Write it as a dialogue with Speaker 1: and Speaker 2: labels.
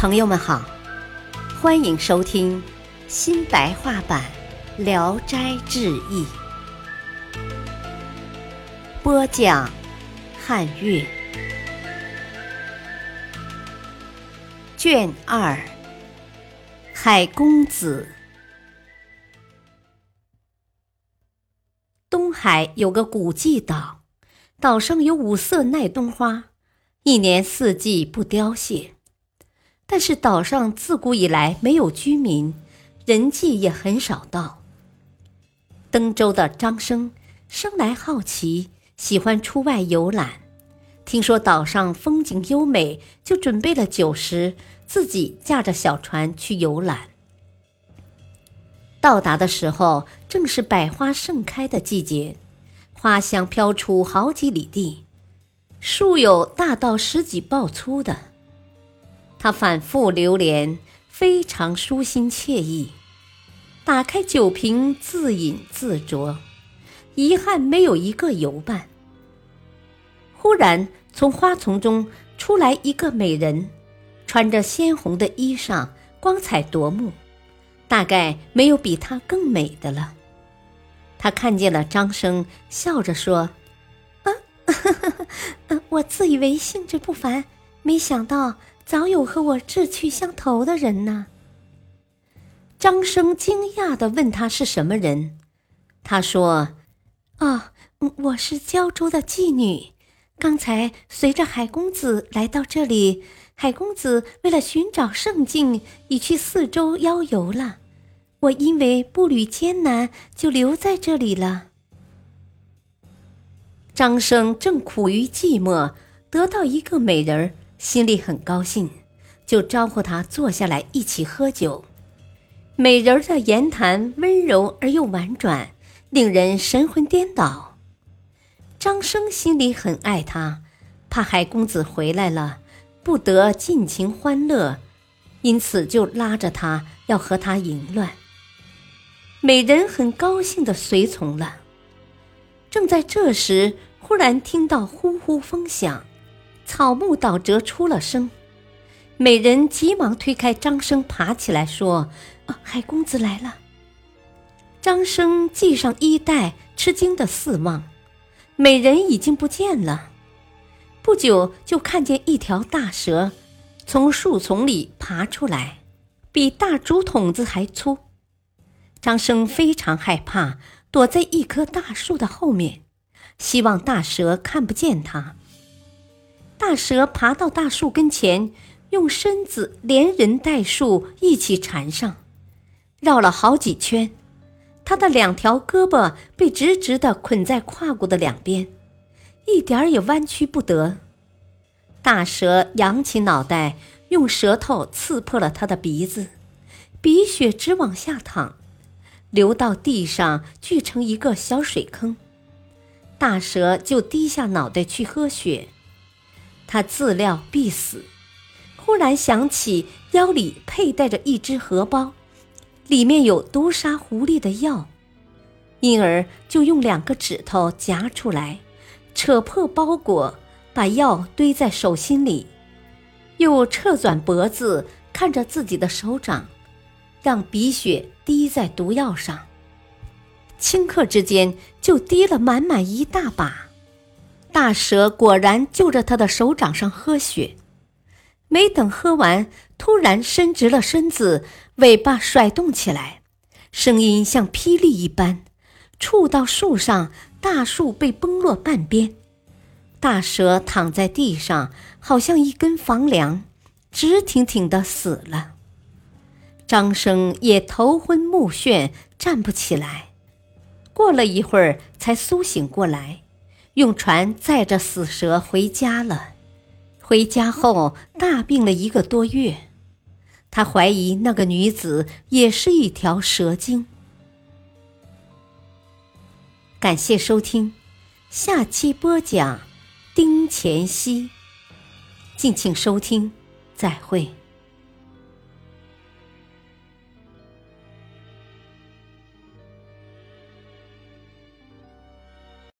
Speaker 1: 朋友们好，欢迎收听新白话版《聊斋志异》，播讲汉乐，卷二，海公子。东海有个古迹岛，岛上有五色耐冬花，一年四季不凋谢。但是岛上自古以来没有居民，人迹也很少到。登州的张生生来好奇，喜欢出外游览。听说岛上风景优美，就准备了酒食，自己驾着小船去游览。到达的时候，正是百花盛开的季节，花香飘出好几里地，树有大到十几抱粗的。他反复流连，非常舒心惬意。打开酒瓶，自饮自酌，遗憾没有一个游伴。忽然，从花丛中出来一个美人，穿着鲜红的衣裳，光彩夺目，大概没有比她更美的了。他看见了张生，笑着说：“啊，我自以为兴致不凡，没想到。”早有和我志趣相投的人呢。张生惊讶地问他是什么人，他说：“哦，我是胶州的妓女，刚才随着海公子来到这里。海公子为了寻找圣境，已去四周邀游了。我因为步履艰难，就留在这里了。”张生正苦于寂寞，得到一个美人儿。心里很高兴，就招呼他坐下来一起喝酒。美人儿的言谈温柔而又婉转，令人神魂颠倒。张生心里很爱她，怕海公子回来了不得尽情欢乐，因此就拉着他要和他淫乱。美人很高兴的随从了。正在这时，忽然听到呼呼风响。草木倒折出了声，美人急忙推开张生，爬起来说：“啊海公子来了。”张生系上衣带，吃惊的四望，美人已经不见了。不久就看见一条大蛇从树丛里爬出来，比大竹筒子还粗。张生非常害怕，躲在一棵大树的后面，希望大蛇看不见他。大蛇爬到大树跟前，用身子连人带树一起缠上，绕了好几圈。他的两条胳膊被直直的捆在胯骨的两边，一点儿也弯曲不得。大蛇扬起脑袋，用舌头刺破了他的鼻子，鼻血直往下淌，流到地上，聚成一个小水坑。大蛇就低下脑袋去喝血。他自料必死，忽然想起腰里佩戴着一只荷包，里面有毒杀狐狸的药，因而就用两个指头夹出来，扯破包裹，把药堆在手心里，又侧转脖子看着自己的手掌，让鼻血滴在毒药上，顷刻之间就滴了满满一大把。大蛇果然就着他的手掌上喝血，没等喝完，突然伸直了身子，尾巴甩动起来，声音像霹雳一般，触到树上，大树被崩落半边，大蛇躺在地上，好像一根房梁，直挺挺的死了。张生也头昏目眩，站不起来，过了一会儿才苏醒过来。用船载着死蛇回家了。回家后大病了一个多月，他怀疑那个女子也是一条蛇精。感谢收听，下期播讲丁乾熙。敬请收听，再会。